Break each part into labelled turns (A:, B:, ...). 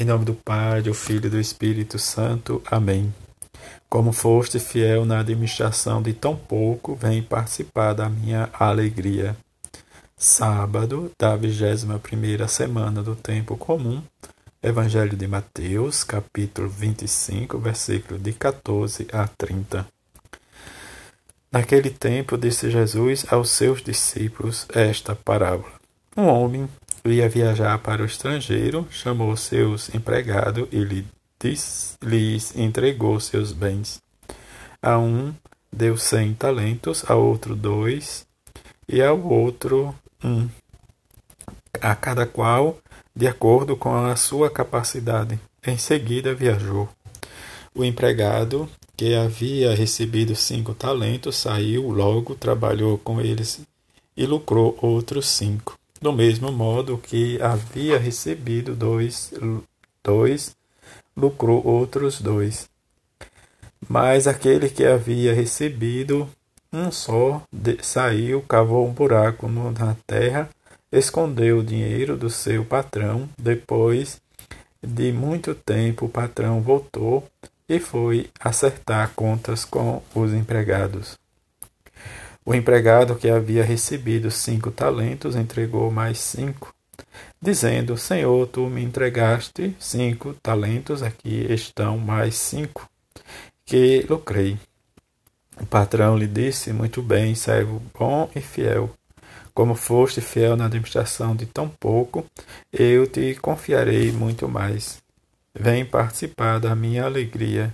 A: Em nome do Pai, do Filho e do Espírito Santo. Amém. Como foste fiel na administração de tão pouco, vem participar da minha alegria. Sábado da 21 semana do tempo comum. Evangelho de Mateus, capítulo 25, versículo de 14 a 30. Naquele tempo disse Jesus aos seus discípulos esta parábola. Um homem ia viajar para o estrangeiro, chamou seus empregados e lhes entregou seus bens. A um deu cem talentos, a outro dois, e ao outro um, a cada qual de acordo com a sua capacidade. Em seguida viajou. O empregado, que havia recebido cinco talentos, saiu logo, trabalhou com eles e lucrou outros cinco do mesmo modo que havia recebido dois, dois lucrou outros dois. Mas aquele que havia recebido um só de, saiu, cavou um buraco na terra, escondeu o dinheiro do seu patrão. Depois de muito tempo, o patrão voltou e foi acertar contas com os empregados. O empregado que havia recebido cinco talentos entregou mais cinco, dizendo: Senhor, tu me entregaste cinco talentos, aqui estão mais cinco, que lucrei. O patrão lhe disse: Muito bem, servo bom e fiel. Como foste fiel na administração de tão pouco, eu te confiarei muito mais. Vem participar da minha alegria.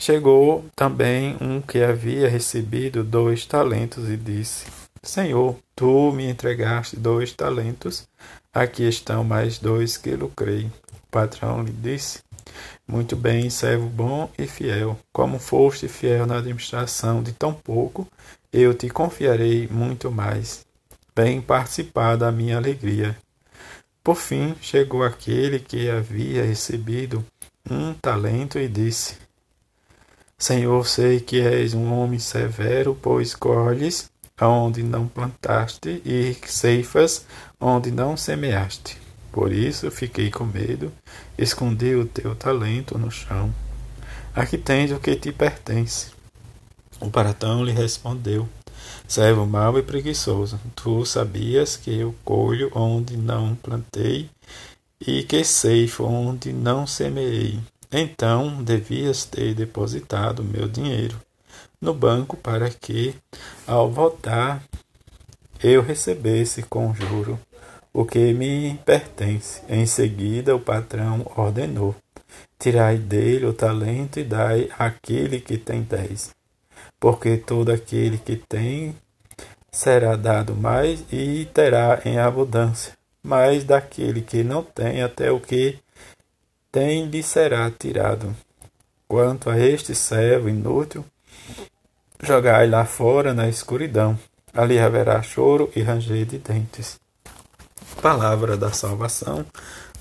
A: Chegou também um que havia recebido dois talentos e disse: Senhor, tu me entregaste dois talentos, aqui estão mais dois que lucrei. O patrão lhe disse: Muito bem, servo bom e fiel. Como foste fiel na administração de tão pouco, eu te confiarei muito mais. Vem participar da minha alegria. Por fim, chegou aquele que havia recebido um talento e disse: Senhor, sei que és um homem severo, pois colhes onde não plantaste e ceifas onde não semeaste. Por isso fiquei com medo, escondi o teu talento no chão. Aqui tens o que te pertence. O paratão lhe respondeu: Servo mau e preguiçoso, tu sabias que eu colho onde não plantei e que ceifo onde não semeei. Então devias ter depositado meu dinheiro no banco para que, ao voltar, eu recebesse com juro o que me pertence. Em seguida, o patrão ordenou: Tirai dele o talento e dai àquele que tem dez. Porque todo aquele que tem será dado mais e terá em abundância. Mas daquele que não tem, até o que tem lhe será tirado. Quanto a este servo inútil, jogai lá fora na escuridão. Ali haverá choro e ranger de dentes. Palavra da salvação,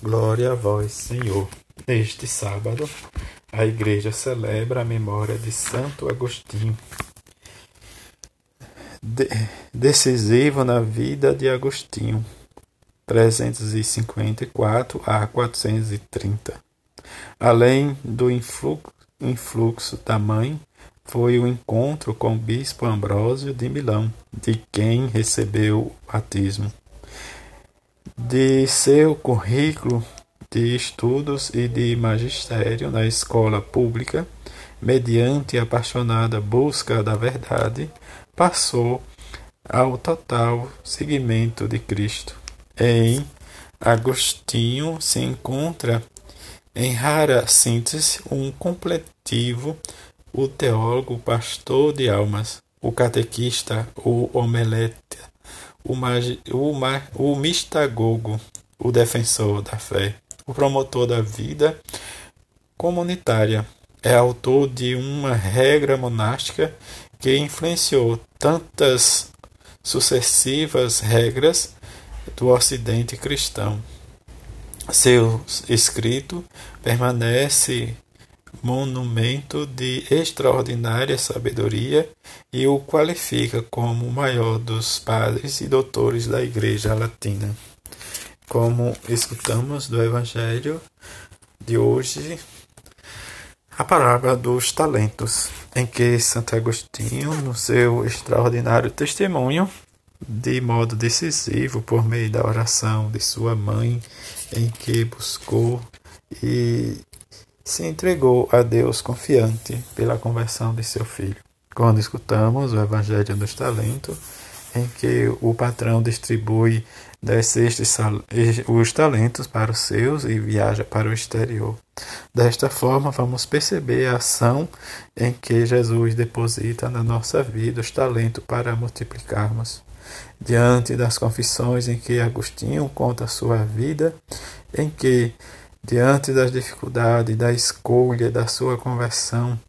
A: glória a vós, Senhor. Neste sábado, a Igreja celebra a memória de Santo Agostinho. De decisivo na vida de Agostinho, 354 a 430. Além do influxo da mãe, foi o encontro com o bispo Ambrósio de Milão, de quem recebeu o batismo. De seu currículo de estudos e de magistério na escola pública, mediante apaixonada busca da verdade, passou ao total seguimento de Cristo. Em Agostinho se encontra, em rara síntese, um completivo, o teólogo, o pastor de almas, o catequista, o omeleta, o, magi, o, o mistagogo, o defensor da fé, o promotor da vida comunitária. É autor de uma regra monástica que influenciou tantas sucessivas regras do Ocidente cristão. Seu escrito permanece monumento de extraordinária sabedoria e o qualifica como o maior dos padres e doutores da Igreja Latina. como escutamos do Evangelho de hoje, a parábola dos talentos, em que Santo Agostinho, no seu extraordinário testemunho, de modo decisivo por meio da oração de sua mãe, em que buscou e se entregou a Deus confiante pela conversão de seu filho. Quando escutamos o Evangelho dos Talentos, em que o patrão distribui cestos os talentos para os seus e viaja para o exterior. Desta forma, vamos perceber a ação em que Jesus deposita na nossa vida os talentos para multiplicarmos. Diante das confissões em que Agostinho conta sua vida, em que, diante das dificuldades da escolha da sua conversão,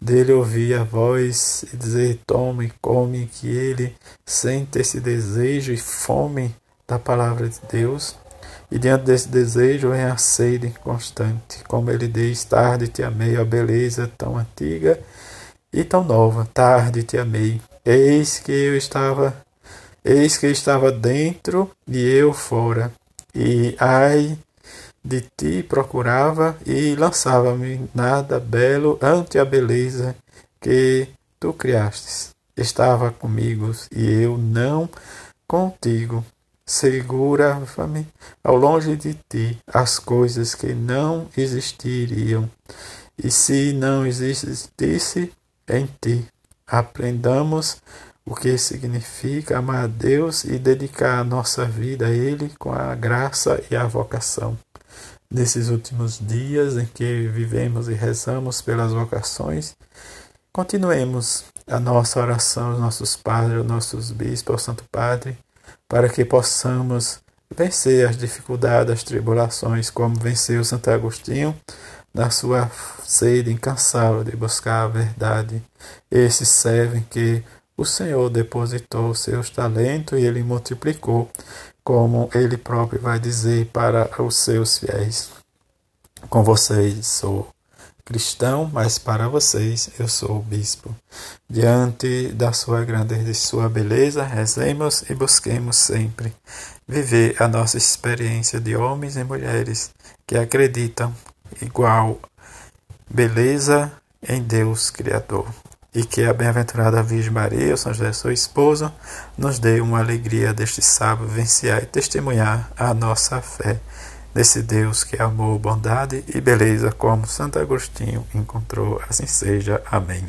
A: dele ouvir a voz e dizer: Tome, come, que ele sente esse desejo e fome da palavra de Deus. E diante desse desejo vem a sede constante. Como ele diz: Tarde te amei, a beleza tão antiga e tão nova. Tarde te amei. Eis que eu estava, eis que estava dentro e eu fora. E ai de ti procurava e lançava-me nada belo ante a beleza que tu criastes. Estava comigo e eu não contigo. Segurava-me ao longe de ti as coisas que não existiriam. E se não existisse em ti, aprendamos o que significa amar a Deus e dedicar a nossa vida a Ele com a graça e a vocação nesses últimos dias em que vivemos e rezamos pelas vocações, continuemos a nossa oração aos nossos padres, aos nossos bispos, ao Santo Padre, para que possamos vencer as dificuldades, as tribulações, como venceu Santo Agostinho na sua sede incansável de buscar a verdade. Esses servem que o Senhor depositou seus talentos e ele multiplicou como ele próprio vai dizer para os seus fiéis. Com vocês sou cristão, mas para vocês eu sou bispo. Diante da sua grandeza e sua beleza, rezemos e busquemos sempre viver a nossa experiência de homens e mulheres que acreditam igual beleza em Deus Criador e que a bem-aventurada Virgem Maria, o São José, seu esposo, nos dê uma alegria deste sábado vivenciar e testemunhar a nossa fé nesse Deus que é amor, bondade e beleza, como Santo Agostinho encontrou. Assim seja. Amém.